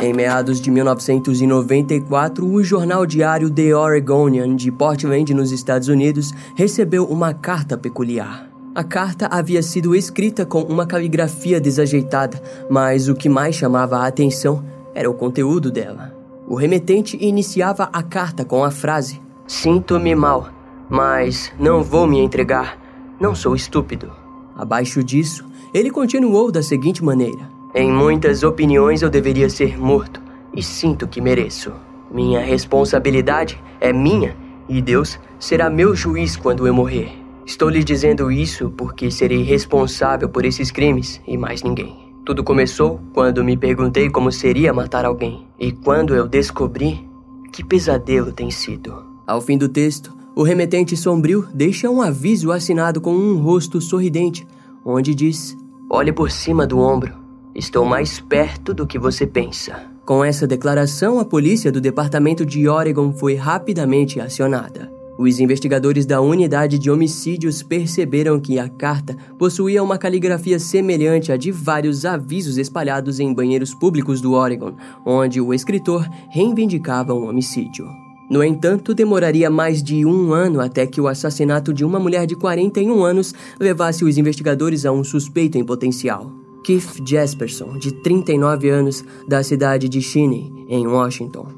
Em meados de 1994, o jornal diário The Oregonian de Portland, nos Estados Unidos, recebeu uma carta peculiar. A carta havia sido escrita com uma caligrafia desajeitada, mas o que mais chamava a atenção era o conteúdo dela. O remetente iniciava a carta com a frase: Sinto-me mal, mas não vou me entregar. Não sou estúpido. Abaixo disso, ele continuou da seguinte maneira: Em muitas opiniões eu deveria ser morto e sinto que mereço. Minha responsabilidade é minha e Deus será meu juiz quando eu morrer. Estou lhe dizendo isso porque serei responsável por esses crimes e mais ninguém. Tudo começou quando me perguntei como seria matar alguém e quando eu descobri que pesadelo tem sido. Ao fim do texto, o remetente sombrio deixa um aviso assinado com um rosto sorridente, onde diz: Olhe por cima do ombro. Estou mais perto do que você pensa. Com essa declaração, a polícia do departamento de Oregon foi rapidamente acionada. Os investigadores da unidade de homicídios perceberam que a carta possuía uma caligrafia semelhante à de vários avisos espalhados em banheiros públicos do Oregon, onde o escritor reivindicava um homicídio. No entanto, demoraria mais de um ano até que o assassinato de uma mulher de 41 anos levasse os investigadores a um suspeito em potencial. Keith Jesperson, de 39 anos, da cidade de Cheney, em Washington.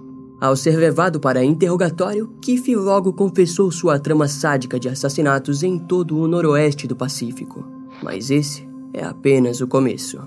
Ao ser levado para interrogatório, Keith logo confessou sua trama sádica de assassinatos em todo o noroeste do Pacífico. Mas esse é apenas o começo.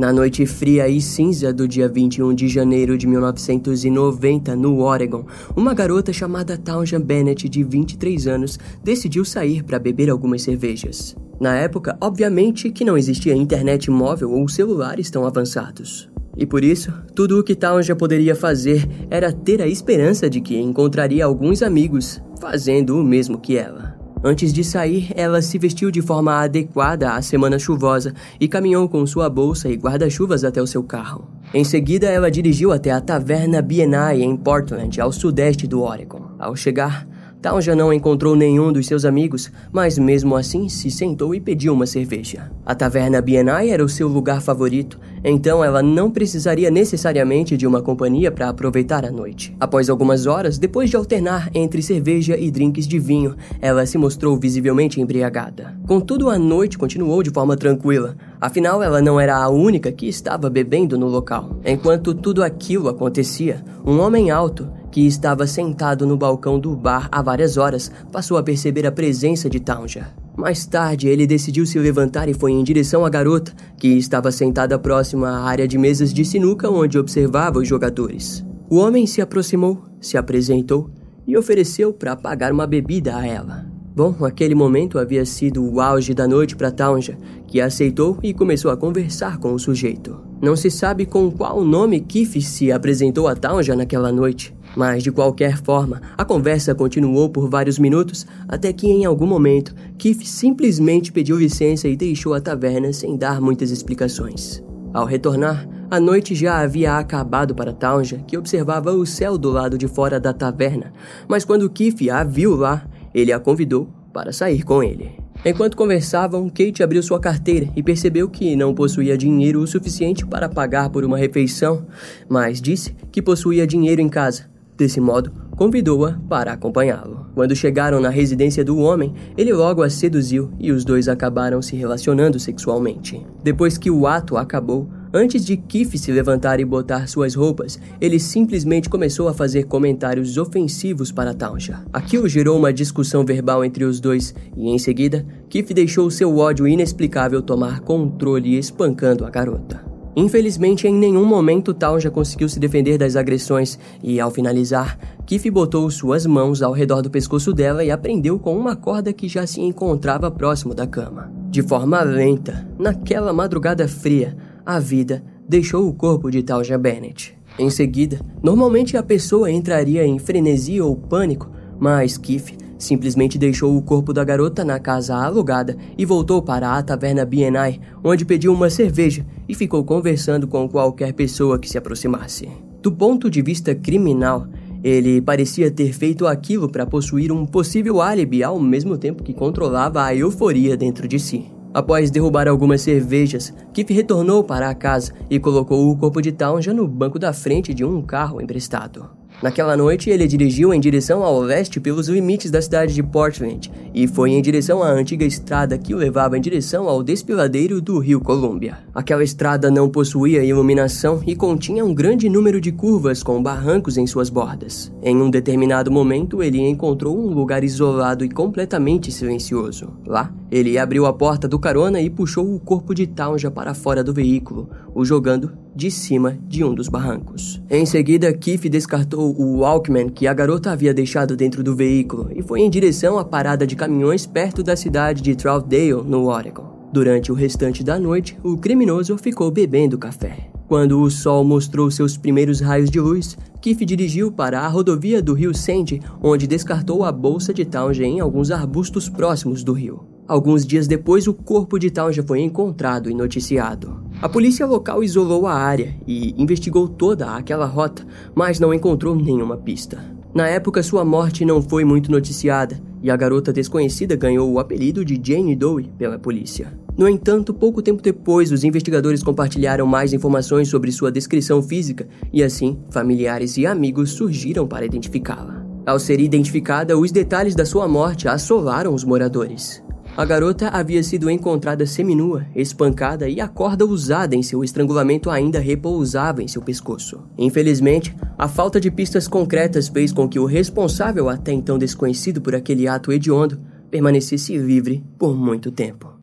Na noite fria e cinza do dia 21 de janeiro de 1990, no Oregon, uma garota chamada Townsha Bennett, de 23 anos, decidiu sair para beber algumas cervejas. Na época, obviamente que não existia internet móvel ou celulares tão avançados. E por isso, tudo o que Townsha poderia fazer era ter a esperança de que encontraria alguns amigos fazendo o mesmo que ela. Antes de sair, ela se vestiu de forma adequada à semana chuvosa e caminhou com sua bolsa e guarda-chuvas até o seu carro. Em seguida, ela dirigiu até a taverna BNI em Portland, ao sudeste do Oregon. Ao chegar, Tal já não encontrou nenhum dos seus amigos, mas mesmo assim se sentou e pediu uma cerveja. A taverna BNI era o seu lugar favorito, então ela não precisaria necessariamente de uma companhia para aproveitar a noite. Após algumas horas, depois de alternar entre cerveja e drinks de vinho, ela se mostrou visivelmente embriagada. Contudo, a noite continuou de forma tranquila, afinal ela não era a única que estava bebendo no local. Enquanto tudo aquilo acontecia, um homem alto, que estava sentado no balcão do bar há várias horas, passou a perceber a presença de Townsend. Mais tarde, ele decidiu se levantar e foi em direção à garota, que estava sentada próxima à área de mesas de sinuca onde observava os jogadores. O homem se aproximou, se apresentou e ofereceu para pagar uma bebida a ela. Bom, aquele momento havia sido o auge da noite para Townsend, que aceitou e começou a conversar com o sujeito. Não se sabe com qual nome Keith se apresentou a Townsend naquela noite, mas de qualquer forma, a conversa continuou por vários minutos até que em algum momento Keith simplesmente pediu licença e deixou a taverna sem dar muitas explicações. Ao retornar, a noite já havia acabado para Townsend, que observava o céu do lado de fora da taverna, mas quando Keith a viu lá, ele a convidou para sair com ele. Enquanto conversavam, Kate abriu sua carteira e percebeu que não possuía dinheiro o suficiente para pagar por uma refeição, mas disse que possuía dinheiro em casa Desse modo, convidou-a para acompanhá-lo. Quando chegaram na residência do homem, ele logo a seduziu e os dois acabaram se relacionando sexualmente. Depois que o ato acabou, antes de Keith se levantar e botar suas roupas, ele simplesmente começou a fazer comentários ofensivos para Taunja. Aquilo gerou uma discussão verbal entre os dois e, em seguida, Keith deixou seu ódio inexplicável tomar controle espancando a garota. Infelizmente, em nenhum momento Tal já conseguiu se defender das agressões e, ao finalizar, Kif botou suas mãos ao redor do pescoço dela e a prendeu com uma corda que já se encontrava próximo da cama. De forma lenta, naquela madrugada fria, a vida deixou o corpo de Talja Bennett. Em seguida, normalmente a pessoa entraria em frenesi ou pânico, mas Kif simplesmente deixou o corpo da garota na casa alugada e voltou para a taverna BNI, onde pediu uma cerveja e ficou conversando com qualquer pessoa que se aproximasse. Do ponto de vista criminal, Ele parecia ter feito aquilo para possuir um possível álibi ao mesmo tempo que controlava a euforia dentro de si. Após derrubar algumas cervejas, Kip retornou para a casa e colocou o corpo de Townsend no banco da frente de um carro emprestado. Naquela noite, ele dirigiu em direção ao leste pelos limites da cidade de Portland e foi em direção à antiga estrada que o levava em direção ao despiladeiro do rio Columbia. Aquela estrada não possuía iluminação e continha um grande número de curvas com barrancos em suas bordas. Em um determinado momento, ele encontrou um lugar isolado e completamente silencioso. Lá, ele abriu a porta do carona e puxou o corpo de Townsend para fora do veículo, o jogando de cima de um dos barrancos. Em seguida, Keith descartou o Walkman que a garota havia deixado dentro do veículo e foi em direção à parada de caminhões perto da cidade de Troutdale, no Oregon. Durante o restante da noite, o criminoso ficou bebendo café. Quando o sol mostrou seus primeiros raios de luz, Keith dirigiu para a rodovia do rio Sandy, onde descartou a bolsa de Townsend em alguns arbustos próximos do rio. Alguns dias depois, o corpo de Townsend foi encontrado e noticiado. A polícia local isolou a área e investigou toda aquela rota, mas não encontrou nenhuma pista. Na época, sua morte não foi muito noticiada e a garota desconhecida ganhou o apelido de Jane Doe pela polícia. No entanto, pouco tempo depois, os investigadores compartilharam mais informações sobre sua descrição física e assim, familiares e amigos surgiram para identificá-la. Ao ser identificada, os detalhes da sua morte assolaram os moradores. A garota havia sido encontrada seminua, espancada e a corda usada em seu estrangulamento ainda repousava em seu pescoço. Infelizmente, a falta de pistas concretas fez com que o responsável, até então desconhecido por aquele ato hediondo, permanecesse livre por muito tempo.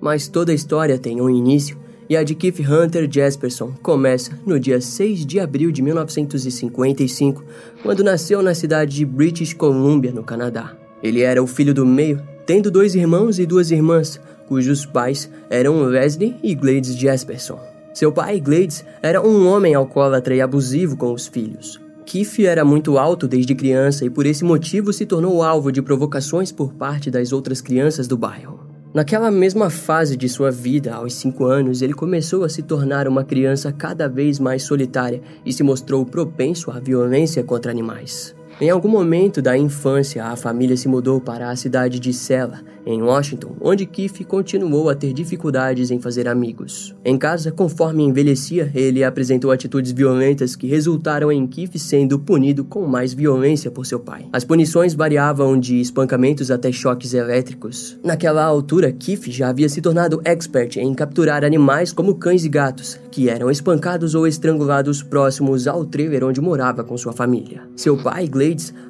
Mas toda história tem um início e a de Keith Hunter Jasperson começa no dia 6 de abril de 1955, quando nasceu na cidade de British Columbia, no Canadá. Ele era o filho do meio, tendo dois irmãos e duas irmãs, cujos pais eram Leslie e Gladys Jasperson. Seu pai, Gladys, era um homem alcoólatra e abusivo com os filhos. Keith era muito alto desde criança e por esse motivo se tornou alvo de provocações por parte das outras crianças do bairro. Naquela mesma fase de sua vida, aos 5 anos, ele começou a se tornar uma criança cada vez mais solitária e se mostrou propenso à violência contra animais. Em algum momento da infância, a família se mudou para a cidade de Sela, em Washington, onde Keith continuou a ter dificuldades em fazer amigos. Em casa, conforme envelhecia, ele apresentou atitudes violentas que resultaram em Keith sendo punido com mais violência por seu pai. As punições variavam de espancamentos até choques elétricos. Naquela altura, Keith já havia se tornado expert em capturar animais como cães e gatos, que eram espancados ou estrangulados próximos ao trailer onde morava com sua família. Seu pai,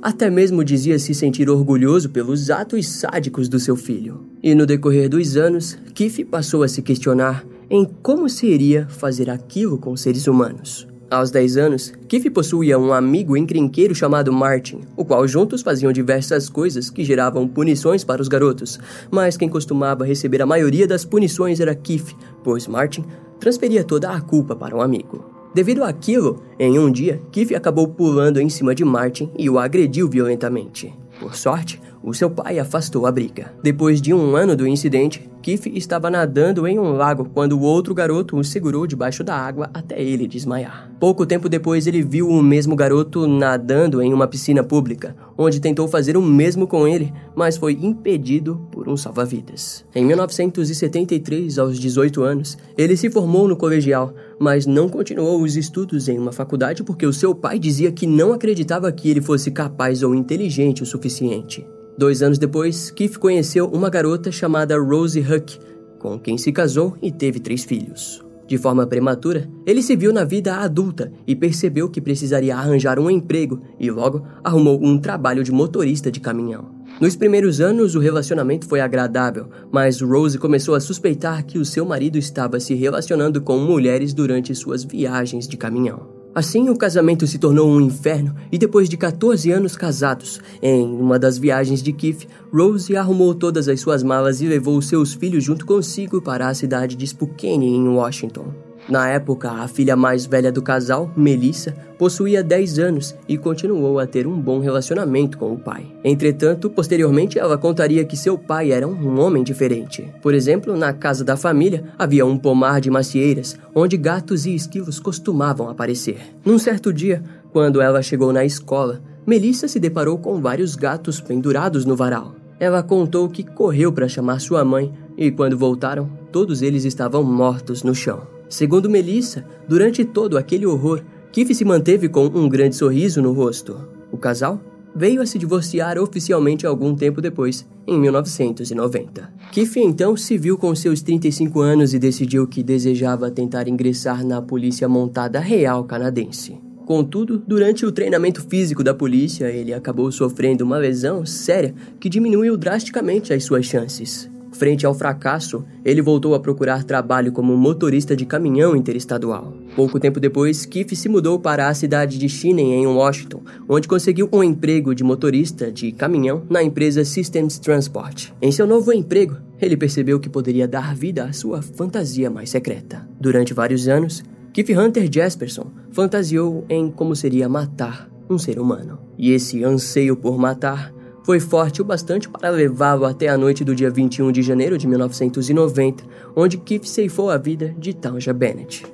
Até mesmo dizia se sentir orgulhoso pelos atos sádicos do seu filho. E no decorrer dos anos, Keith passou a se questionar em como seria fazer aquilo com seres humanos. Aos 10 anos, Keith possuía um amigo encrenqueiro chamado Martin, o qual juntos faziam diversas coisas que geravam punições para os garotos, mas quem costumava receber a maioria das punições era Keith, pois Martin transferia toda a culpa para um amigo. Devido àquilo, em um dia, Keith acabou pulando em cima de Martin e o agrediu violentamente. Por sorte, o seu pai afastou a briga. Depois de um ano do incidente, Keith estava nadando em um lago quando o outro garoto o segurou debaixo da água até ele desmaiar. Pouco tempo depois, ele viu o mesmo garoto nadando em uma piscina pública, onde tentou fazer o mesmo com ele, mas foi impedido por um salva-vidas. Em 1973, aos 18 anos, ele se formou no colegial, mas não continuou os estudos em uma faculdade porque o seu pai dizia que não acreditava que ele fosse capaz ou inteligente o suficiente. Dois anos depois, Keith conheceu uma garota chamada Rosie Huck, com quem se casou e teve três filhos. De forma prematura, ele se viu na vida adulta e percebeu que precisaria arranjar um emprego e logo arrumou um trabalho de motorista de caminhão. Nos primeiros anos, o relacionamento foi agradável, mas Rose começou a suspeitar que o seu marido estava se relacionando com mulheres durante suas viagens de caminhão. Assim, o casamento se tornou um inferno e depois de 14 anos casados, em uma das viagens de Keith, Rose arrumou todas as suas malas e levou seus filhos junto consigo para a cidade de Spokane, em Washington. Na época, a filha mais velha do casal, Melissa, possuía 10 anos e continuou a ter um bom relacionamento com o pai. Entretanto, posteriormente ela contaria que seu pai era um homem diferente. Por exemplo, na casa da família havia um pomar de macieiras onde gatos e esquilos costumavam aparecer. Num certo dia, quando ela chegou na escola, Melissa se deparou com vários gatos pendurados no varal. Ela contou que correu para chamar sua mãe e, quando voltaram, todos eles estavam mortos no chão. Segundo Melissa, durante todo aquele horror, Kiff se manteve com um grande sorriso no rosto. O casal veio a se divorciar oficialmente algum tempo depois, em 1990. Kiff então se viu com seus 35 anos e decidiu que desejava tentar ingressar na Polícia Montada Real Canadense. Contudo, durante o treinamento físico da polícia, ele acabou sofrendo uma lesão séria que diminuiu drasticamente as suas chances. Frente ao fracasso, ele voltou a procurar trabalho como motorista de caminhão interestadual. Pouco tempo depois, Keith se mudou para a cidade de Chinen, em Washington, onde conseguiu um emprego de motorista de caminhão na empresa Systems Transport. Em seu novo emprego, ele percebeu que poderia dar vida à sua fantasia mais secreta. Durante vários anos, Keith Hunter Jasperson fantasiou em como seria matar um ser humano. E esse anseio por matar foi forte o bastante para levá-lo até a noite do dia 21 de janeiro de 1990, onde Keith ceifou a vida de Tanja Bennett.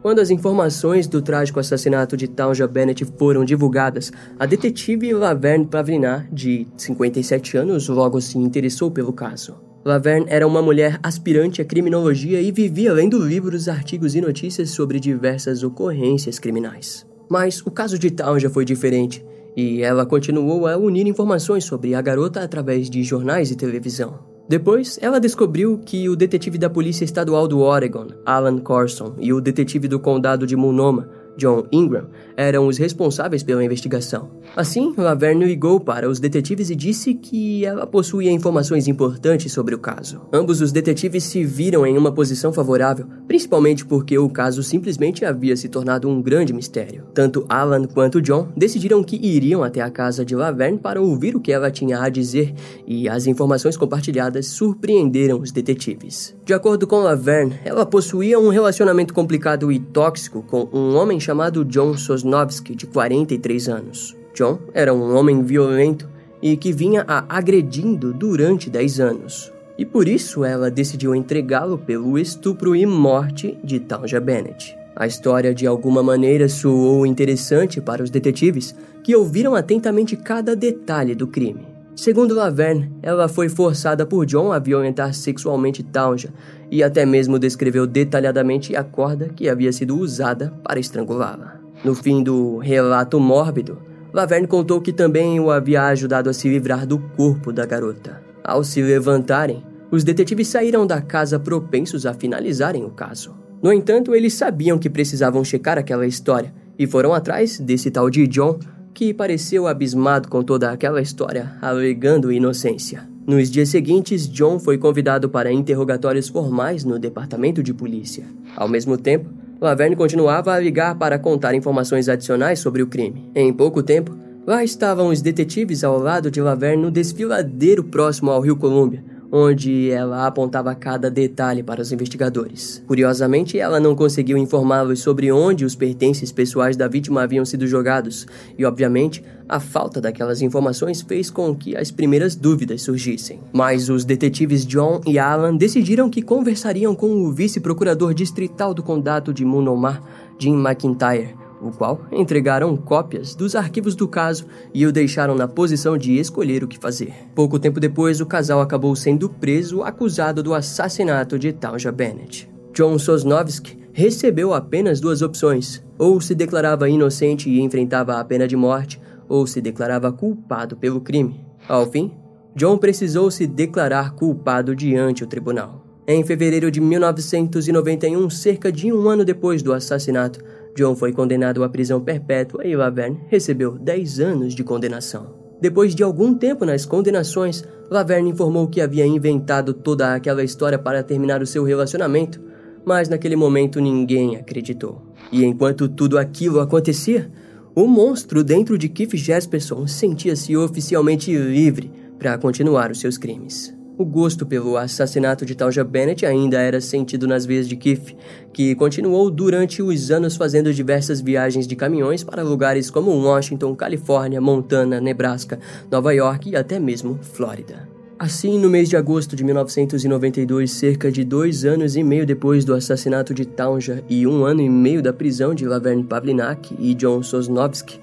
Quando as informações do trágico assassinato de Tanja Bennett foram divulgadas, a detetive Laverne Pavlinar, de 57 anos, logo se interessou pelo caso. Laverne era uma mulher aspirante à criminologia e vivia lendo livros, artigos e notícias sobre diversas ocorrências criminais. Mas o caso de Town já foi diferente, e ela continuou a unir informações sobre a garota através de jornais e televisão. Depois, ela descobriu que o detetive da Polícia Estadual do Oregon, Alan Corson, e o detetive do condado de Multnomah, John Ingram, eram os responsáveis pela investigação. Assim, Laverne ligou para os detetives e disse que ela possuía informações importantes sobre o caso. Ambos os detetives se viram em uma posição favorável, principalmente porque o caso simplesmente havia se tornado um grande mistério. Tanto Alan quanto John decidiram que iriam até a casa de Laverne para ouvir o que ela tinha a dizer, e as informações compartilhadas surpreenderam os detetives. De acordo com Laverne, ela possuía um relacionamento complicado e tóxico com um homem chamado John Sosnovski, de 43 anos. John era um homem violento e que vinha a agredindo durante 10 anos. E por isso ela decidiu entregá-lo pelo estupro e morte de Tanja Bennett. A história de alguma maneira soou interessante para os detetives, que ouviram atentamente cada detalhe do crime. Segundo Laverne, ela foi forçada por John a violentar sexualmente Tanja e até mesmo descreveu detalhadamente a corda que havia sido usada para estrangulá-la. No fim do relato mórbido, Laverne contou que também o havia ajudado a se livrar do corpo da garota. Ao se levantarem, os detetives saíram da casa propensos a finalizarem o caso. No entanto, eles sabiam que precisavam checar aquela história e foram atrás desse tal de John, que pareceu abismado com toda aquela história, alegando inocência. Nos dias seguintes, John foi convidado para interrogatórios formais no departamento de polícia. Ao mesmo tempo, Laverne continuava a ligar para contar informações adicionais sobre o crime. Em pouco tempo, lá estavam os detetives ao lado de Laverne no desfiladeiro próximo ao Rio Colômbia, onde ela apontava cada detalhe para os investigadores. Curiosamente, ela não conseguiu informá-los sobre onde os pertences pessoais da vítima haviam sido jogados, e obviamente, a falta daquelas informações fez com que as primeiras dúvidas surgissem. Mas os detetives John e Alan decidiram que conversariam com o vice-procurador distrital do condado de Multnomah, Jim McIntyre, o qual entregaram cópias dos arquivos do caso e o deixaram na posição de escolher o que fazer. Pouco tempo depois, o casal acabou sendo preso acusado do assassinato de Tanja Bennett. John Sosnovski recebeu apenas duas opções: ou se declarava inocente e enfrentava a pena de morte, ou se declarava culpado pelo crime. Ao fim, John precisou se declarar culpado diante o tribunal. Em fevereiro de 1991, cerca de um ano depois do assassinato, John foi condenado à prisão perpétua e Laverne recebeu 10 anos de condenação. Depois de algum tempo nas condenações, Laverne informou que havia inventado toda aquela história para terminar o seu relacionamento, mas naquele momento ninguém acreditou. E enquanto tudo aquilo acontecia, o monstro dentro de Keith Jesperson sentia-se oficialmente livre para continuar os seus crimes. O gosto pelo assassinato de Talja Bennett ainda era sentido nas veias de Keith, que continuou durante os anos fazendo diversas viagens de caminhões para lugares como Washington, Califórnia, Montana, Nebraska, Nova York e até mesmo Flórida. Assim, no mês de agosto de 1992, cerca de dois anos e meio depois do assassinato de Tauja e um ano e meio da prisão de Laverne Pavlinak e John Sosnovsky,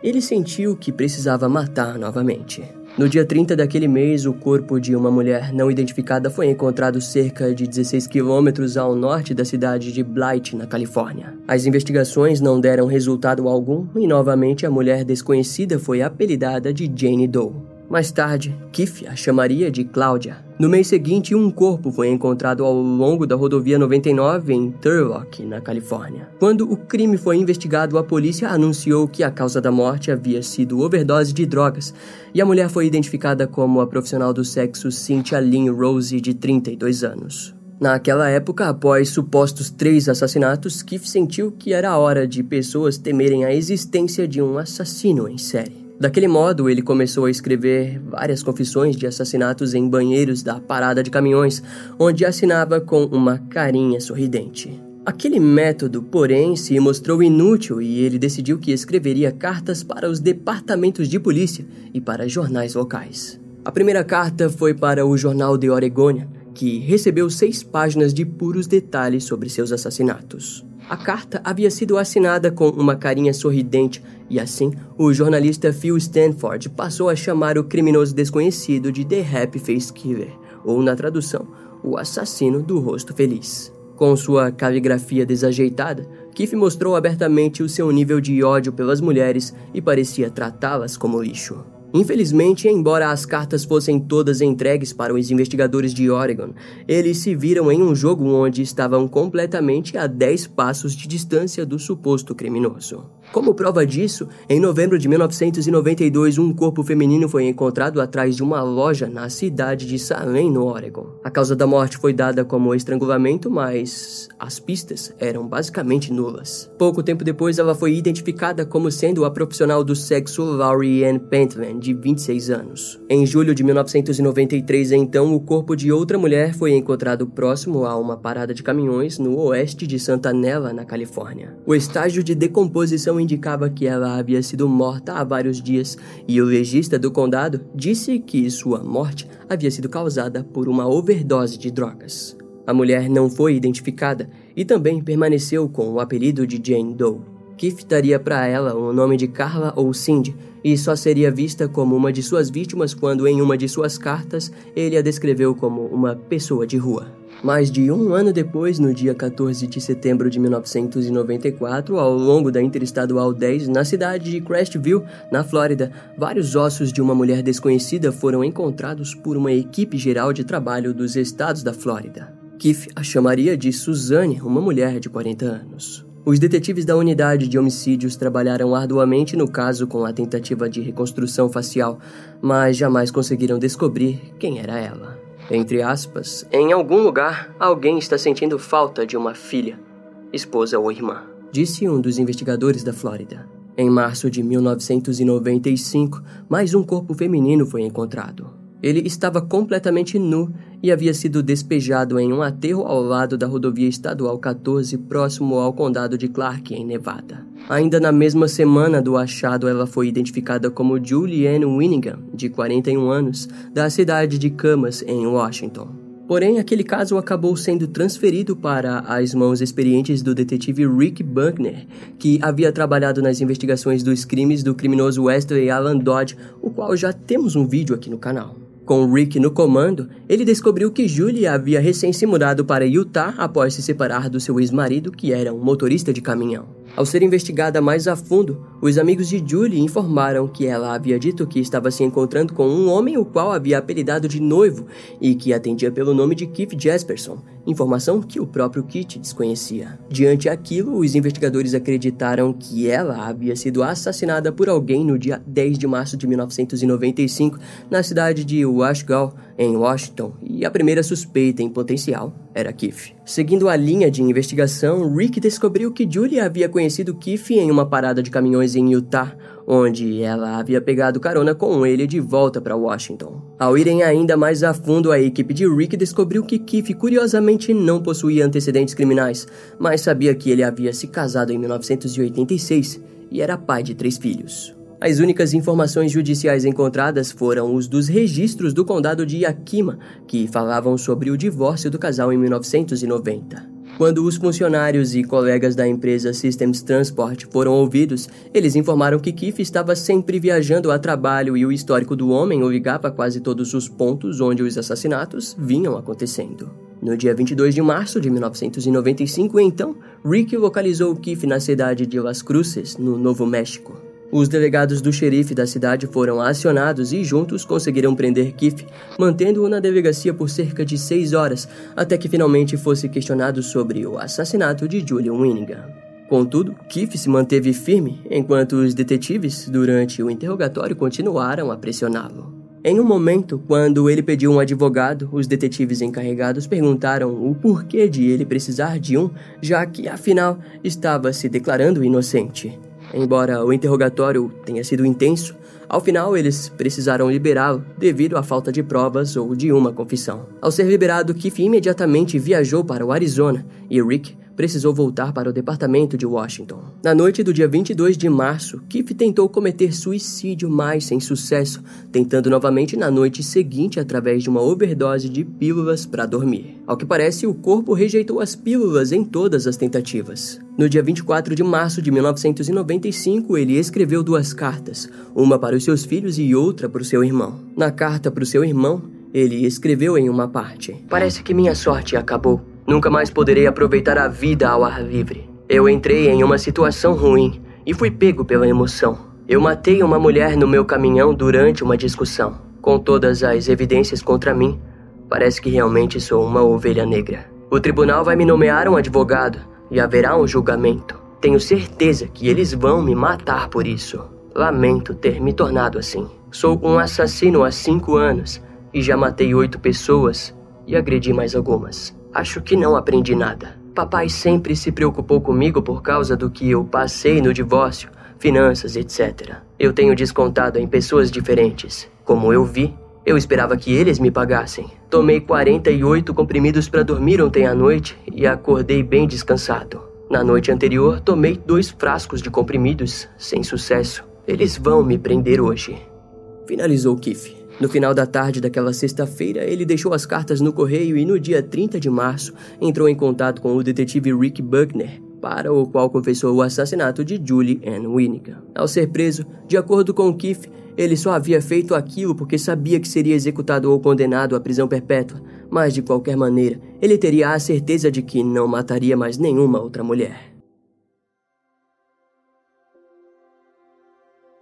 ele sentiu que precisava matar novamente. No dia 30 daquele mês, o corpo de uma mulher não identificada foi encontrado cerca de 16 quilômetros ao norte da cidade de Blight, na Califórnia. As investigações não deram resultado algum e novamente a mulher desconhecida foi apelidada de Jane Doe. Mais tarde, Keith a chamaria de Cláudia. No mês seguinte, um corpo foi encontrado ao longo da rodovia 99 em Turlock, na Califórnia. Quando o crime foi investigado, a polícia anunciou que a causa da morte havia sido overdose de drogas, e a mulher foi identificada como a profissional do sexo Cynthia Lynn Rose, de 32 anos. Naquela época, após supostos três assassinatos, Keith sentiu que era hora de pessoas temerem a existência de um assassino em série. Daquele modo, ele começou a escrever várias confissões de assassinatos em banheiros da parada de caminhões, onde assinava com uma carinha sorridente. Aquele método, porém, se mostrou inútil e ele decidiu que escreveria cartas para os departamentos de polícia e para jornais locais. A primeira carta foi para o jornal The Oregonian, que recebeu seis páginas de puros detalhes sobre seus assassinatos. A carta havia sido assinada com uma carinha sorridente e assim o jornalista Phil Stanford passou a chamar o criminoso desconhecido de The Happy Face Killer, ou na tradução, o assassino do rosto feliz. Com sua caligrafia desajeitada, Keith mostrou abertamente o seu nível de ódio pelas mulheres e parecia tratá-las como lixo. Infelizmente, embora as cartas fossem todas entregues para os investigadores de Oregon, eles se viram em um jogo onde estavam completamente a 10 passos de distância do suposto criminoso. Como prova disso, em novembro de 1992, um corpo feminino foi encontrado atrás de uma loja na cidade de Salem, no Oregon. A causa da morte foi dada como estrangulamento, mas as pistas eram basicamente nulas. Pouco tempo depois, ela foi identificada como sendo a profissional do sexo Laurie Ann Pentland, de 26 anos. Em julho de 1993, então, o corpo de outra mulher foi encontrado próximo a uma parada de caminhões no oeste de Santa Nela, na Califórnia. O estágio de decomposição indicava que ela havia sido morta há vários dias, e o legista do condado disse que sua morte havia sido causada por uma overdose de drogas. A mulher não foi identificada e também permaneceu com o apelido de Jane Doe. Keith daria para ela o nome de Carla ou Cindy e só seria vista como uma de suas vítimas quando, em uma de suas cartas, ele a descreveu como uma pessoa de rua. Mais de um ano depois, no dia 14 de setembro de 1994, ao longo da Interestadual 10, na cidade de Crestville, na Flórida, vários ossos de uma mulher desconhecida foram encontrados por uma equipe geral de trabalho dos estados da Flórida. Keith a chamaria de Suzanne, uma mulher de 40 anos. Os detetives da unidade de homicídios trabalharam arduamente no caso com a tentativa de reconstrução facial, mas jamais conseguiram descobrir quem era ela. Entre aspas, em algum lugar alguém está sentindo falta de uma filha, esposa ou irmã, disse um dos investigadores da Flórida. Em março de 1995, mais um corpo feminino foi encontrado. Ele estava completamente nu e havia sido despejado em um aterro ao lado da rodovia estadual 14, próximo ao condado de Clark, em Nevada. Ainda na mesma semana do achado, ela foi identificada como Julianne Winningham, de 41 anos, da cidade de Camas, em Washington. Porém, aquele caso acabou sendo transferido para as mãos experientes do detetive Rick Buckner, que havia trabalhado nas investigações dos crimes do criminoso Wesley Alan Dodge, o qual já temos um vídeo aqui no canal. Com Rick no comando, ele descobriu que Julie havia recém se mudado para Utah após se separar do seu ex-marido, que era um motorista de caminhão. Ao ser investigada mais a fundo, os amigos de Julie informaram que ela havia dito que estava se encontrando com um homem o qual havia apelidado de noivo e que atendia pelo nome de Keith Jasperson, informação que o próprio Kit desconhecia. Diante aquilo, os investigadores acreditaram que ela havia sido assassinada por alguém no dia 10 de março de 1995 na cidade de Washoe, em Washington e a primeira suspeita em potencial era Keith. Seguindo a linha de investigação, Rick descobriu que Julie havia conhecido Keith em uma parada de caminhões em Utah, onde ela havia pegado carona com ele de volta para Washington. Ao irem ainda mais a fundo, a equipe de Rick descobriu que Keith curiosamente não possuía antecedentes criminais, mas sabia que ele havia se casado em 1986 e era pai de três filhos. As únicas informações judiciais encontradas foram os dos registros do condado de Yakima, que falavam sobre o divórcio do casal em 1990. Quando os funcionários e colegas da empresa Systems Transport foram ouvidos, eles informaram que Keith estava sempre viajando a trabalho e o histórico do homem o ligava quase todos os pontos onde os assassinatos vinham acontecendo. No dia 22 de março de 1995, então, Rick localizou Keith na cidade de Las Cruces, no Novo México. Os delegados do xerife da cidade foram acionados e juntos conseguiram prender Keith, mantendo-o na delegacia por cerca de seis horas, até que finalmente fosse questionado sobre o assassinato de Julian Winningham. Contudo, Keith se manteve firme, enquanto os detetives, durante o interrogatório, continuaram a pressioná-lo. Em um momento, quando ele pediu um advogado, os detetives encarregados perguntaram o porquê de ele precisar de um, já que, afinal, estava se declarando inocente. Embora o interrogatório tenha sido intenso, ao final eles precisaram liberá-lo devido à falta de provas ou de uma confissão. Ao ser liberado, Keith imediatamente viajou para o Arizona e Rick precisou voltar para o departamento de Washington. Na noite do dia 22 de março, Keith tentou cometer suicídio, mas sem sucesso, tentando novamente na noite seguinte através de uma overdose de pílulas para dormir. Ao que parece, o corpo rejeitou as pílulas em todas as tentativas. No dia 24 de março de 1995, ele escreveu duas cartas, uma para os seus filhos e outra para o seu irmão. Na carta para o seu irmão, ele escreveu em uma parte: Parece que minha sorte acabou. Nunca mais poderei aproveitar a vida ao ar livre. Eu entrei em uma situação ruim e fui pego pela emoção. Eu matei uma mulher no meu caminhão durante uma discussão. Com todas as evidências contra mim, parece que realmente sou uma ovelha negra. O tribunal vai me nomear um advogado e haverá um julgamento. Tenho certeza que eles vão me matar por isso. Lamento ter me tornado assim. Sou um assassino há cinco anos e já matei oito pessoas e agredi mais algumas. Acho que não aprendi nada. Papai sempre se preocupou comigo por causa do que eu passei no divórcio, finanças, etc. Eu tenho descontado em pessoas diferentes. Como eu vi, eu esperava que eles me pagassem. Tomei 48 comprimidos para dormir ontem à noite e acordei bem descansado. Na noite anterior, tomei dois frascos de comprimidos, sem sucesso. Eles vão me prender hoje. Finalizou Kiff. No final da tarde daquela sexta-feira, ele deixou as cartas no correio e no dia 30 de março entrou em contato com o detetive Rick Buckner, para o qual confessou o assassinato de Julie Ann Winningham. Ao ser preso, de acordo com Keith, ele só havia feito aquilo porque sabia que seria executado ou condenado à prisão perpétua, mas de qualquer maneira, ele teria a certeza de que não mataria mais nenhuma outra mulher.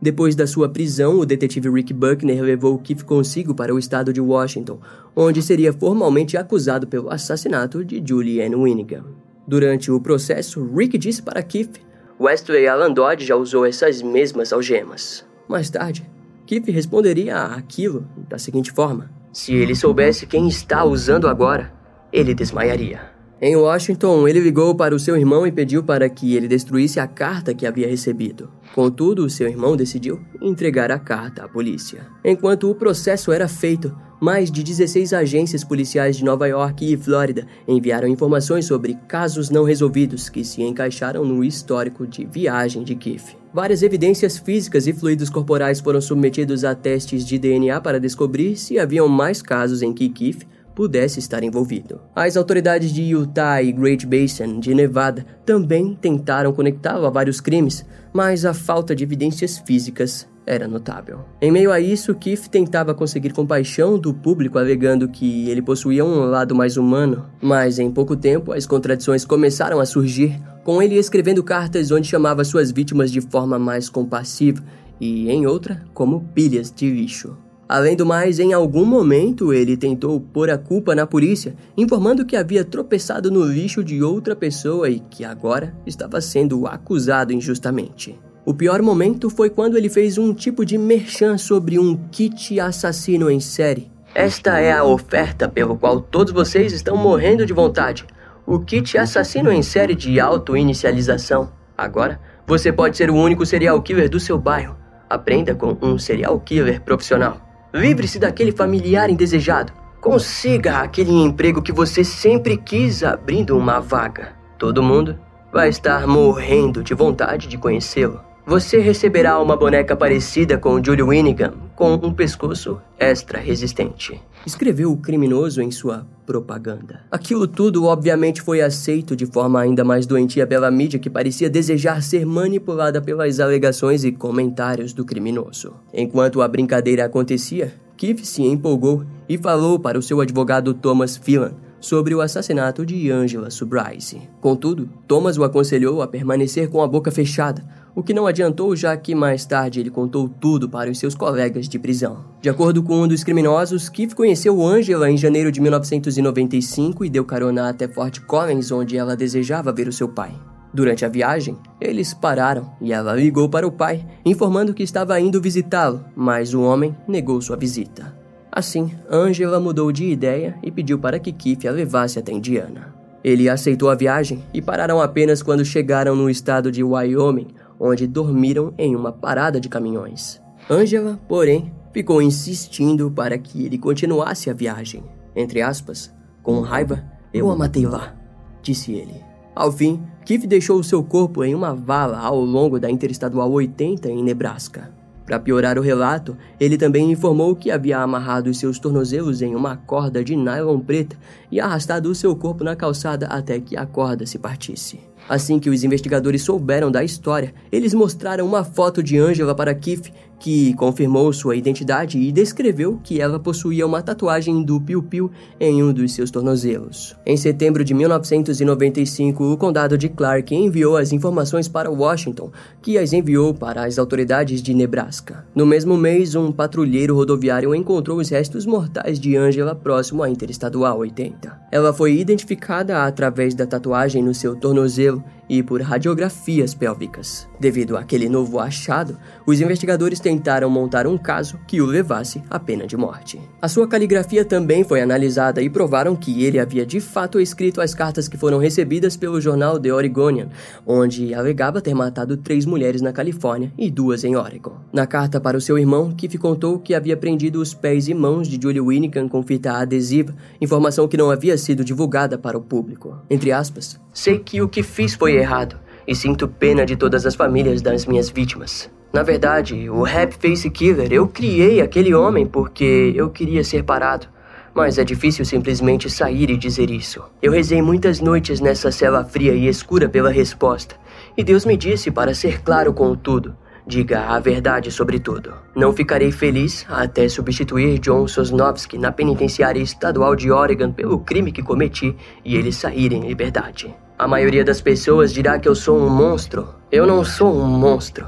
Depois da sua prisão, o detetive Rick Buckner levou Keith consigo para o estado de Washington, onde seria formalmente acusado pelo assassinato de Julie Ann Winningham. Durante o processo, Rick disse para Keith: Wesley Alan Dodd já usou essas mesmas algemas. Mais tarde, Keith responderia aquilo da seguinte forma: Se ele soubesse quem está usando agora, ele desmaiaria. Em Washington, ele ligou para o seu irmão e pediu para que ele destruísse a carta que havia recebido. Contudo, seu irmão decidiu entregar a carta à polícia. Enquanto o processo era feito, mais de 16 agências policiais de Nova York e Flórida enviaram informações sobre casos não resolvidos que se encaixaram no histórico de viagem de Keith. Várias evidências físicas e fluidos corporais foram submetidos a testes de DNA para descobrir se haviam mais casos em que Keith pudesse estar envolvido. As autoridades de Utah e Great Basin de Nevada também tentaram conectá-lo a vários crimes, mas a falta de evidências físicas era notável. Em meio a isso, Keith tentava conseguir compaixão do público, alegando que ele possuía um lado mais humano, mas em pouco tempo as contradições começaram a surgir, com ele escrevendo cartas onde chamava suas vítimas de forma mais compassiva e, em outra, como pilhas de lixo. Além do mais, em algum momento ele tentou pôr a culpa na polícia, informando que havia tropeçado no lixo de outra pessoa e que agora estava sendo acusado injustamente. O pior momento foi quando ele fez um tipo de merchan sobre um kit assassino em série. Esta é a oferta pelo qual todos vocês estão morrendo de vontade. O kit assassino em série de auto-inicialização. Agora, você pode ser o único serial killer do seu bairro. Aprenda com um serial killer profissional. Livre-se daquele familiar indesejado. Consiga aquele emprego que você sempre quis abrindo uma vaga. Todo mundo vai estar morrendo de vontade de conhecê-lo. Você receberá uma boneca parecida com Julie Winningham, com um pescoço extra resistente. Escreveu o criminoso em sua propaganda. Aquilo tudo obviamente foi aceito de forma ainda mais doentia pela mídia que parecia desejar ser manipulada pelas alegações e comentários do criminoso. Enquanto a brincadeira acontecia, Keith se empolgou e falou para o seu advogado Thomas Phelan sobre o assassinato de Angela Subrise. Contudo, Thomas o aconselhou a permanecer com a boca fechada, o que não adiantou já que mais tarde ele contou tudo para os seus colegas de prisão. De acordo com um dos criminosos, Keith conheceu Angela em janeiro de 1995 e deu carona até Fort Collins, onde ela desejava ver o seu pai. Durante a viagem, eles pararam e ela ligou para o pai, informando que estava indo visitá-lo, mas o homem negou sua visita. Assim, Angela mudou de ideia e pediu para que Keith a levasse até Indiana. Ele aceitou a viagem e pararam apenas quando chegaram no estado de Wyoming, onde dormiram em uma parada de caminhões. Angela, porém, ficou insistindo para que ele continuasse a viagem. Entre aspas, com raiva, eu a matei lá, disse ele. Ao fim, Keith deixou seu corpo em uma vala ao longo da Interestadual 80 em Nebraska. Para piorar o relato, ele também informou que havia amarrado seus tornozelos em uma corda de nylon preta e arrastado o seu corpo na calçada até que a corda se partisse. Assim que os investigadores souberam da história, eles mostraram uma foto de Angela para Keith, que confirmou sua identidade e descreveu que ela possuía uma tatuagem do Piu Piu em um dos seus tornozelos. Em setembro de 1995, o condado de Clark enviou as informações para Washington, que as enviou para as autoridades de Nebraska. No mesmo mês, um patrulheiro rodoviário encontrou os restos mortais de Angela próximo à Interestadual 80. Ela foi identificada através da tatuagem no seu tornozelo e por radiografias pélvicas. Devido àquele novo achado, os investigadores tentaram montar um caso que o levasse à pena de morte. A sua caligrafia também foi analisada e provaram que ele havia de fato escrito as cartas que foram recebidas pelo jornal The Oregonian, onde alegava ter matado três mulheres na Califórnia e duas em Oregon. Na carta para o seu irmão, Keith contou que havia prendido os pés e mãos de Julie Winnigan com fita adesiva, informação que não havia sido divulgada para o público. Entre aspas, sei que o que fiz foi errado e sinto pena de todas as famílias das minhas vítimas. Na verdade, o Rap Face Killer, eu criei aquele homem porque eu queria ser parado. Mas é difícil simplesmente sair e dizer isso. Eu rezei muitas noites nessa cela fria e escura pela resposta. E Deus me disse para ser claro com tudo. Diga a verdade sobre tudo. Não ficarei feliz até substituir John Sosnovsky na penitenciária estadual de Oregon pelo crime que cometi e ele sair em liberdade. A maioria das pessoas dirá que eu sou um monstro. Eu não sou um monstro.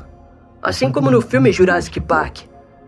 Assim como no filme Jurassic Park,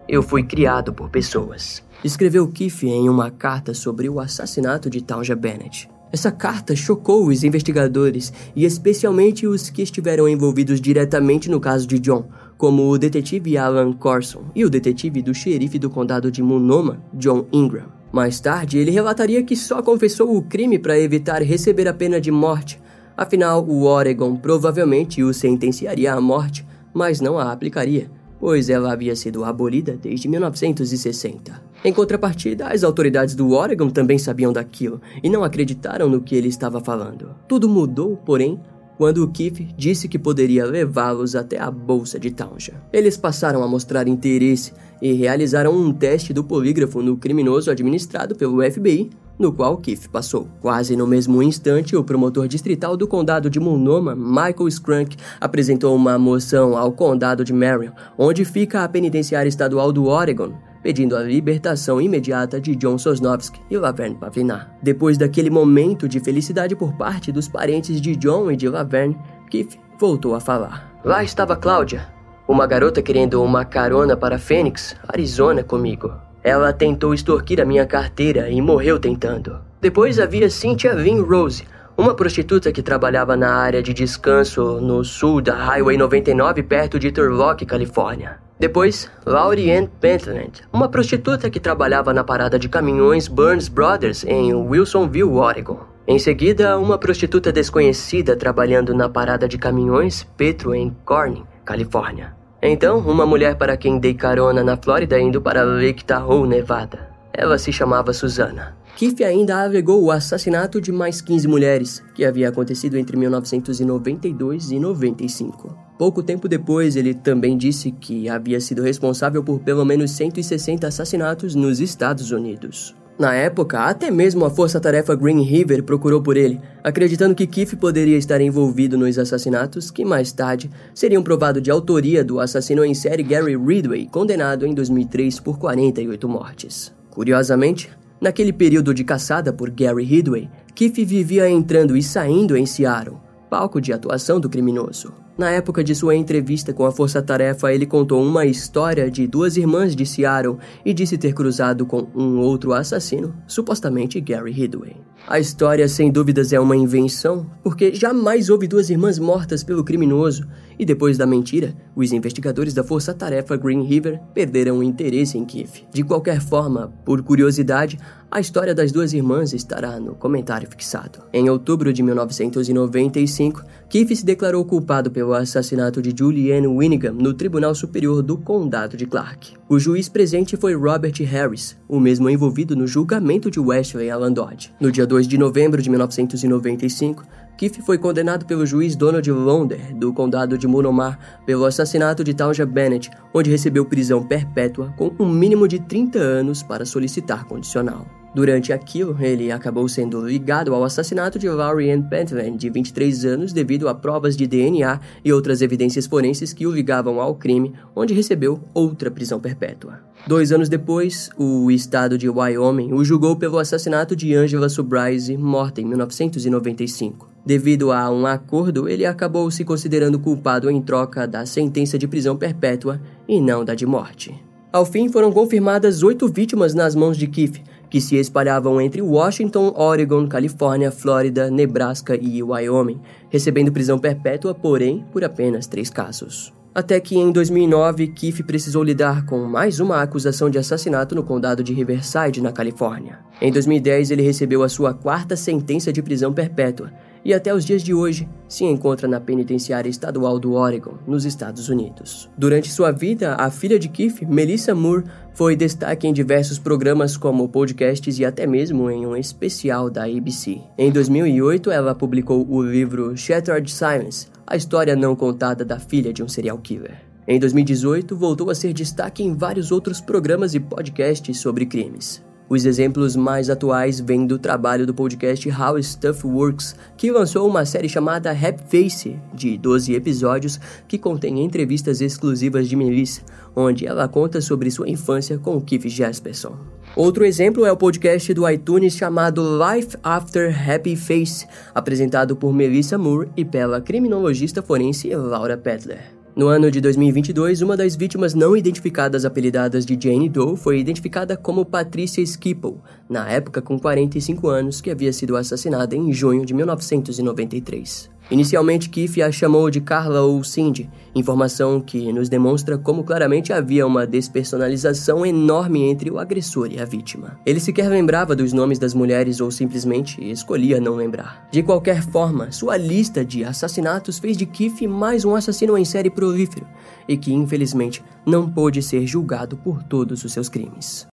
eu fui criado por pessoas. Escreveu Keith em uma carta sobre o assassinato de Tanja Bennett. Essa carta chocou os investigadores e especialmente os que estiveram envolvidos diretamente no caso de John, como o detetive Alan Corson e o detetive do xerife do condado de Monoma, John Ingram. Mais tarde, ele relataria que só confessou o crime para evitar receber a pena de morte, Afinal, o Oregon provavelmente o sentenciaria à morte, mas não a aplicaria, pois ela havia sido abolida desde 1960. Em contrapartida, as autoridades do Oregon também sabiam daquilo e não acreditaram no que ele estava falando. Tudo mudou, porém, quando o Keith disse que poderia levá-los até a bolsa de Townsend. Eles passaram a mostrar interesse e realizaram um teste do polígrafo no criminoso administrado pelo FBI no qual Keith passou. Quase no mesmo instante, o promotor distrital do condado de Multnomah, Michael Scrank, apresentou uma moção ao condado de Marion, onde fica a penitenciária estadual do Oregon, pedindo a libertação imediata de John Sosnovsky e Laverne Pavlinar. Depois daquele momento de felicidade por parte dos parentes de John e de Laverne, Keith voltou a falar. Lá estava Cláudia, uma garota querendo uma carona para Phoenix, Arizona comigo. Ela tentou extorquir a minha carteira e morreu tentando. Depois havia Cynthia Lynn Rose, uma prostituta que trabalhava na área de descanso no sul da Highway 99 perto de Turlock, Califórnia. Depois, Laurie Ann Pentland, uma prostituta que trabalhava na parada de caminhões Burns Brothers em Wilsonville, Oregon. Em seguida, uma prostituta desconhecida trabalhando na parada de caminhões Petro em Corning, Califórnia. Então, uma mulher para quem dei carona na Flórida indo para Lake Tahoe, Nevada. Ela se chamava Susana. Keith ainda alegou o assassinato de mais 15 mulheres, que havia acontecido entre 1992 e 95. Pouco tempo depois, ele também disse que havia sido responsável por pelo menos 160 assassinatos nos Estados Unidos. Na época, até mesmo a força-tarefa Green River procurou por ele, acreditando que Keith poderia estar envolvido nos assassinatos que mais tarde seriam provados de autoria do assassino em série Gary Ridway, condenado em 2003 por 48 mortes. Curiosamente, Naquele período de caçada por Gary Ridway, Keith vivia entrando e saindo em Seattle, palco de atuação do criminoso. Na época de sua entrevista com a Força Tarefa, ele contou uma história de duas irmãs de Seattle e disse ter cruzado com um outro assassino, supostamente Gary Ridway. A história, sem dúvidas, é uma invenção, porque jamais houve duas irmãs mortas pelo criminoso, e depois da mentira, os investigadores da Força Tarefa Green River perderam o interesse em Keith. De qualquer forma, por curiosidade, a história das duas irmãs estará no comentário fixado. Em outubro de 1995, Keith se declarou culpado pelo assassinato de Julianne Winningham no Tribunal Superior do Condado de Clark. O juiz presente foi Robert Harris, o mesmo envolvido no julgamento de Wesley Allen Dodd. No dia 2 de novembro de 1995, Keith foi condenado pelo juiz Donald Londer, do condado de Monomar, pelo assassinato de Tauja Bennett, onde recebeu prisão perpétua com um mínimo de 30 anos para solicitar condicional. Durante aquilo, ele acabou sendo ligado ao assassinato de Laurie Ann Pentland, de 23 anos, devido a provas de DNA e outras evidências forenses que o ligavam ao crime, onde recebeu outra prisão perpétua. Dois anos depois, o estado de Wyoming o julgou pelo assassinato de Angela Surprise, morta em 1995. Devido a um acordo, ele acabou se considerando culpado em troca da sentença de prisão perpétua e não da de morte. Ao fim, foram confirmadas oito vítimas nas mãos de Keith, que se espalhavam entre Washington, Oregon, Califórnia, Flórida, Nebraska e Wyoming, recebendo prisão perpétua, porém, por apenas três casos. Até que em 2009, Keith precisou lidar com mais uma acusação de assassinato no condado de Riverside, na Califórnia. Em 2010, ele recebeu a sua quarta sentença de prisão perpétua e até os dias de hoje se encontra na penitenciária estadual do Oregon, nos Estados Unidos. Durante sua vida, a filha de Keith, Melissa Moore, foi destaque em diversos programas como podcasts e até mesmo em um especial da ABC. Em 2008, ela publicou o livro Shattered Silence, a história não contada da filha de um serial killer. Em 2018, voltou a ser destaque em vários outros programas e podcasts sobre crimes. Os exemplos mais atuais vêm do trabalho do podcast How Stuff Works, que lançou uma série chamada Happy Face, de 12 episódios, que contém entrevistas exclusivas de Melissa, onde ela conta sobre sua infância com Keith Jasperson. Outro exemplo é o podcast do iTunes chamado Life After Happy Face, apresentado por Melissa Moore e pela criminologista forense Laura Petler. No ano de 2022, uma das vítimas não identificadas apelidadas de Jane Doe foi identificada como Patricia Skipple, na época com 45 anos, que havia sido assassinada em junho de 1993. Inicialmente, Keith a chamou de Carla ou Cindy, informação que nos demonstra como claramente havia uma despersonalização enorme entre o agressor e a vítima. Ele sequer lembrava dos nomes das mulheres ou simplesmente escolhia não lembrar. De qualquer forma, sua lista de assassinatos fez de Keith mais um assassino em série prolífero e que, infelizmente, não pôde ser julgado por todos os seus crimes.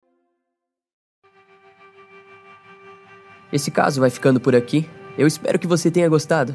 Esse caso vai ficando por aqui. Eu espero que você tenha gostado.